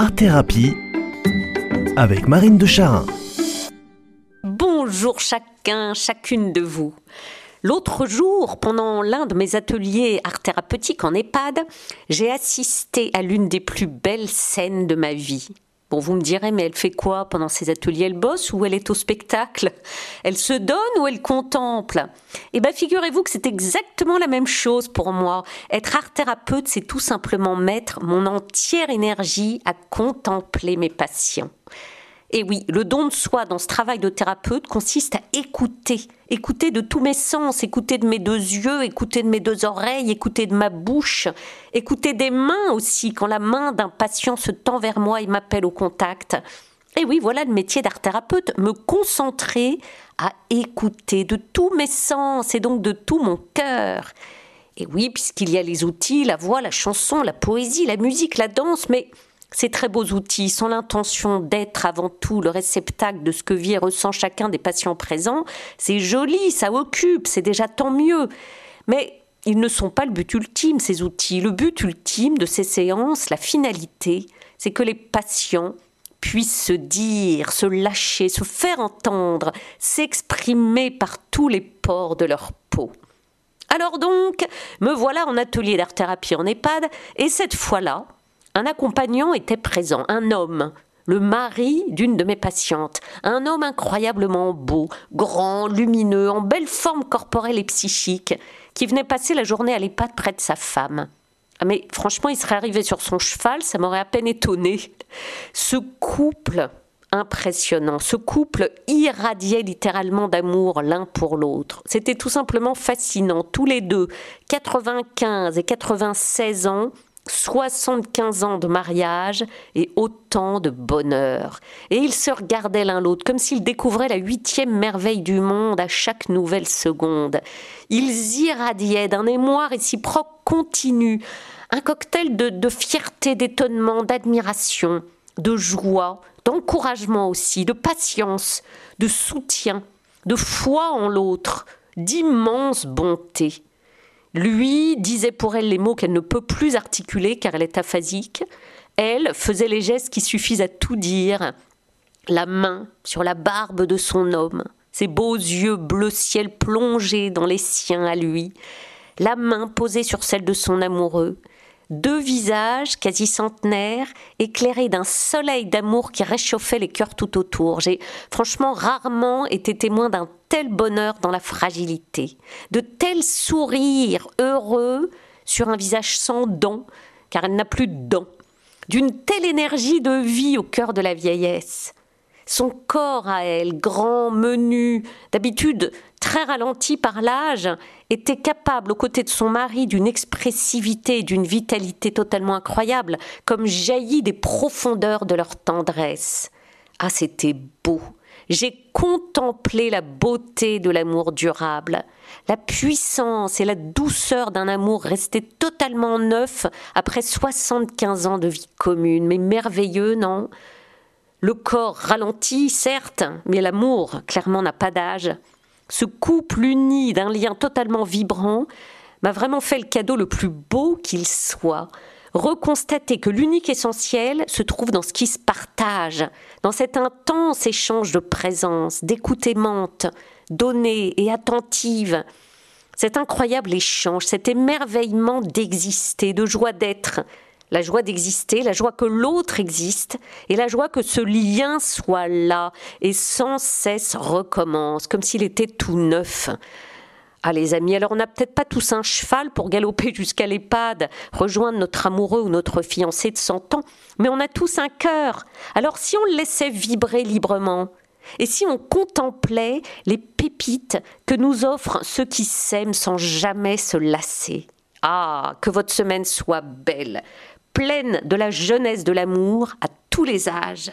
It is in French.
Art Thérapie avec Marine de Charin. Bonjour chacun, chacune de vous. L'autre jour, pendant l'un de mes ateliers art thérapeutique en EHPAD, j'ai assisté à l'une des plus belles scènes de ma vie. Bon, vous me direz, mais elle fait quoi pendant ses ateliers? Elle bosse ou elle est au spectacle? Elle se donne ou elle contemple? Eh bien, figurez-vous que c'est exactement la même chose pour moi. Être art thérapeute, c'est tout simplement mettre mon entière énergie à contempler mes patients. Et oui, le don de soi dans ce travail de thérapeute consiste à écouter, écouter de tous mes sens, écouter de mes deux yeux, écouter de mes deux oreilles, écouter de ma bouche, écouter des mains aussi, quand la main d'un patient se tend vers moi et m'appelle au contact. Et oui, voilà le métier d'art thérapeute, me concentrer à écouter de tous mes sens et donc de tout mon cœur. Et oui, puisqu'il y a les outils, la voix, la chanson, la poésie, la musique, la danse, mais ces très beaux outils, sont l'intention d'être avant tout le réceptacle de ce que vit et ressent chacun des patients présents, c'est joli, ça occupe, c'est déjà tant mieux. Mais ils ne sont pas le but ultime, ces outils. Le but ultime de ces séances, la finalité, c'est que les patients puissent se dire, se lâcher, se faire entendre, s'exprimer par tous les pores de leur peau. Alors donc, me voilà en atelier d'art-thérapie en EHPAD, et cette fois-là, un accompagnant était présent, un homme, le mari d'une de mes patientes, un homme incroyablement beau, grand, lumineux, en belle forme corporelle et psychique, qui venait passer la journée à l'EHPAD près de sa femme. Ah, mais franchement, il serait arrivé sur son cheval, ça m'aurait à peine étonné. Ce couple impressionnant, ce couple irradiait littéralement d'amour l'un pour l'autre. C'était tout simplement fascinant, tous les deux, 95 et 96 ans, 75 ans de mariage et autant de bonheur. Et ils se regardaient l'un l'autre comme s'ils découvraient la huitième merveille du monde à chaque nouvelle seconde. Ils irradiaient d'un émoi réciproque continu, un cocktail de, de fierté, d'étonnement, d'admiration, de joie, d'encouragement aussi, de patience, de soutien, de foi en l'autre, d'immense bonté. Lui disait pour elle les mots qu'elle ne peut plus articuler car elle est aphasique. Elle faisait les gestes qui suffisent à tout dire. La main sur la barbe de son homme, ses beaux yeux bleu ciel plongés dans les siens à lui, la main posée sur celle de son amoureux, deux visages quasi centenaires, éclairés d'un soleil d'amour qui réchauffait les cœurs tout autour. J'ai franchement rarement été témoin d'un tel bonheur dans la fragilité, de tels sourires heureux sur un visage sans dents, car elle n'a plus de dents, d'une telle énergie de vie au cœur de la vieillesse. Son corps à elle, grand, menu, d'habitude très ralenti par l'âge, était capable, aux côtés de son mari, d'une expressivité, d'une vitalité totalement incroyable, comme jaillie des profondeurs de leur tendresse. Ah, c'était beau. J'ai contemplé la beauté de l'amour durable, la puissance et la douceur d'un amour resté totalement neuf après 75 ans de vie commune, mais merveilleux, non? Le corps ralentit, certes, mais l'amour, clairement, n'a pas d'âge. Ce couple uni d'un lien totalement vibrant m'a vraiment fait le cadeau le plus beau qu'il soit. Reconstater que l'unique essentiel se trouve dans ce qui se partage, dans cet intense échange de présence, d'écoute aimante, donnée et attentive. Cet incroyable échange, cet émerveillement d'exister, de joie d'être, la joie d'exister, la joie que l'autre existe, et la joie que ce lien soit là et sans cesse recommence, comme s'il était tout neuf. Ah les amis, alors on n'a peut-être pas tous un cheval pour galoper jusqu'à l'EHPAD, rejoindre notre amoureux ou notre fiancé de 100 ans, mais on a tous un cœur. Alors si on laissait vibrer librement, et si on contemplait les pépites que nous offrent ceux qui s'aiment sans jamais se lasser? Ah, que votre semaine soit belle pleine de la jeunesse de l'amour à tous les âges.